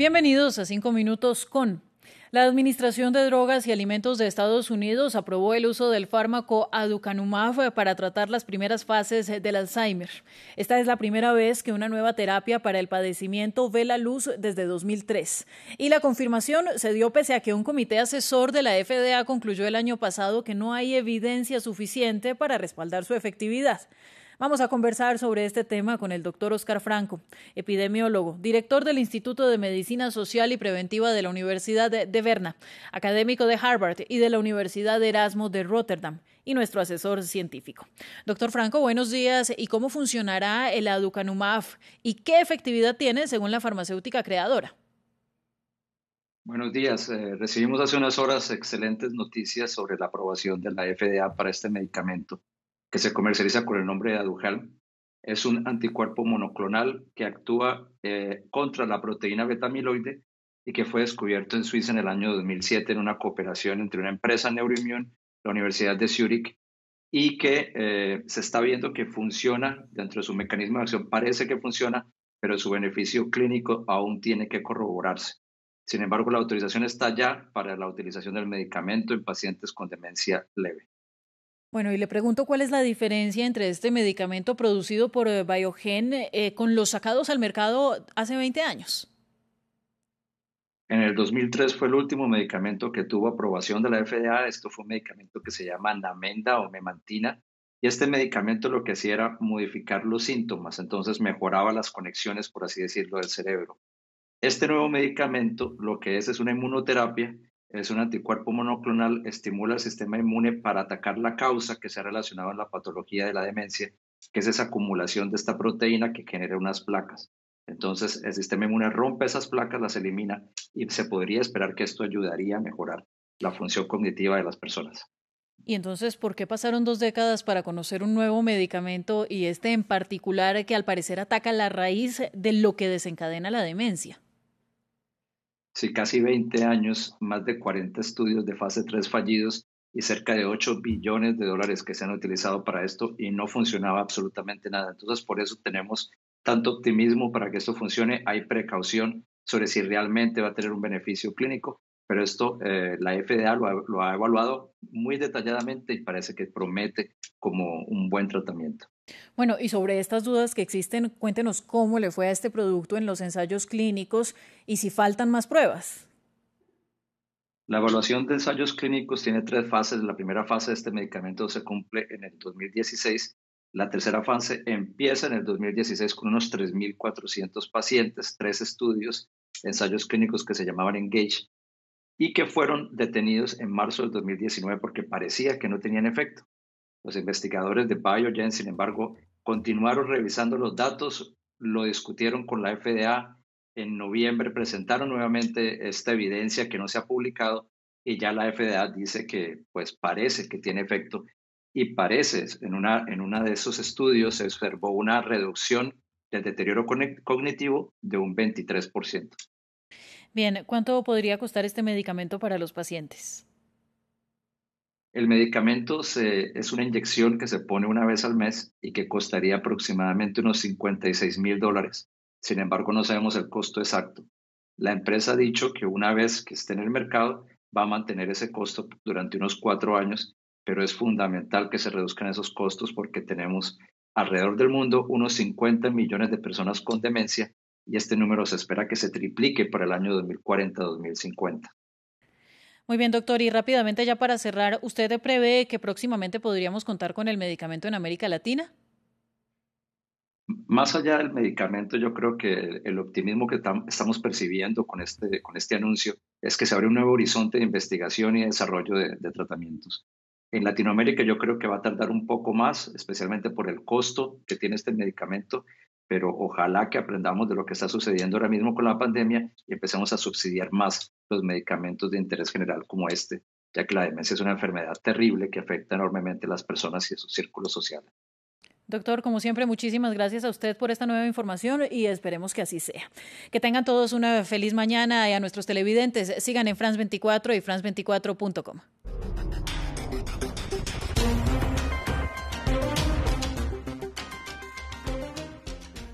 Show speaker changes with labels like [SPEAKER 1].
[SPEAKER 1] Bienvenidos a Cinco Minutos con. La Administración de Drogas y Alimentos de Estados Unidos aprobó el uso del fármaco aducanumab para tratar las primeras fases del Alzheimer. Esta es la primera vez que una nueva terapia para el padecimiento ve la luz desde 2003. Y la confirmación se dio pese a que un comité asesor de la FDA concluyó el año pasado que no hay evidencia suficiente para respaldar su efectividad. Vamos a conversar sobre este tema con el doctor Oscar Franco, epidemiólogo, director del Instituto de Medicina Social y Preventiva de la Universidad de Berna, académico de Harvard y de la Universidad de Erasmo de Rotterdam y nuestro asesor científico. Doctor Franco, buenos días. ¿Y cómo funcionará el aducanumab y qué efectividad tiene según la farmacéutica creadora?
[SPEAKER 2] Buenos días. Eh, recibimos hace unas horas excelentes noticias sobre la aprobación de la FDA para este medicamento que se comercializa con el nombre de Aduhelm. Es un anticuerpo monoclonal que actúa eh, contra la proteína beta-amiloide y que fue descubierto en Suiza en el año 2007 en una cooperación entre una empresa Neuroimmune, la Universidad de Zurich, y que eh, se está viendo que funciona dentro de su mecanismo de acción. Parece que funciona, pero su beneficio clínico aún tiene que corroborarse. Sin embargo, la autorización está ya para la utilización del medicamento en pacientes con demencia leve.
[SPEAKER 1] Bueno, y le pregunto cuál es la diferencia entre este medicamento producido por eh, Biogen eh, con los sacados al mercado hace 20 años.
[SPEAKER 2] En el 2003 fue el último medicamento que tuvo aprobación de la FDA. Esto fue un medicamento que se llama Namenda o Memantina. Y este medicamento lo que hacía era modificar los síntomas, entonces mejoraba las conexiones, por así decirlo, del cerebro. Este nuevo medicamento lo que es es una inmunoterapia es un anticuerpo monoclonal, estimula el sistema inmune para atacar la causa que se ha relacionado en la patología de la demencia, que es esa acumulación de esta proteína que genera unas placas. Entonces, el sistema inmune rompe esas placas, las elimina y se podría esperar que esto ayudaría a mejorar la función cognitiva de las personas.
[SPEAKER 1] Y entonces, ¿por qué pasaron dos décadas para conocer un nuevo medicamento y este en particular que al parecer ataca la raíz de lo que desencadena la demencia?
[SPEAKER 2] Sí, casi 20 años, más de 40 estudios de fase 3 fallidos y cerca de 8 billones de dólares que se han utilizado para esto y no funcionaba absolutamente nada. Entonces, por eso tenemos tanto optimismo para que esto funcione. Hay precaución sobre si realmente va a tener un beneficio clínico, pero esto eh, la FDA lo ha evaluado muy detalladamente y parece que promete como un buen tratamiento.
[SPEAKER 1] Bueno, y sobre estas dudas que existen, cuéntenos cómo le fue a este producto en los ensayos clínicos y si faltan más pruebas.
[SPEAKER 2] La evaluación de ensayos clínicos tiene tres fases. La primera fase de este medicamento se cumple en el 2016. La tercera fase empieza en el 2016 con unos 3.400 pacientes, tres estudios, ensayos clínicos que se llamaban Engage y que fueron detenidos en marzo del 2019 porque parecía que no tenían efecto. Los investigadores de Biogen, sin embargo, continuaron revisando los datos, lo discutieron con la FDA, en noviembre presentaron nuevamente esta evidencia que no se ha publicado y ya la FDA dice que pues parece que tiene efecto y parece, en una, en una de esos estudios se observó una reducción del deterioro cognitivo de un 23%.
[SPEAKER 1] Bien, ¿cuánto podría costar este medicamento para los pacientes?
[SPEAKER 2] El medicamento es una inyección que se pone una vez al mes y que costaría aproximadamente unos 56 mil dólares. Sin embargo, no sabemos el costo exacto. La empresa ha dicho que una vez que esté en el mercado va a mantener ese costo durante unos cuatro años, pero es fundamental que se reduzcan esos costos porque tenemos alrededor del mundo unos 50 millones de personas con demencia y este número se espera que se triplique para el año 2040-2050.
[SPEAKER 1] Muy bien, doctor. Y rápidamente, ya para cerrar, ¿usted prevé que próximamente podríamos contar con el medicamento en América Latina?
[SPEAKER 2] Más allá del medicamento, yo creo que el optimismo que estamos percibiendo con este, con este anuncio es que se abre un nuevo horizonte de investigación y desarrollo de, de tratamientos. En Latinoamérica yo creo que va a tardar un poco más, especialmente por el costo que tiene este medicamento, pero ojalá que aprendamos de lo que está sucediendo ahora mismo con la pandemia y empecemos a subsidiar más los medicamentos de interés general como este, ya que la demencia es una enfermedad terrible que afecta enormemente a las personas y a su círculo social.
[SPEAKER 1] Doctor, como siempre, muchísimas gracias a usted por esta nueva información y esperemos que así sea. Que tengan todos una feliz mañana y a nuestros televidentes sigan en France24 y France24.com.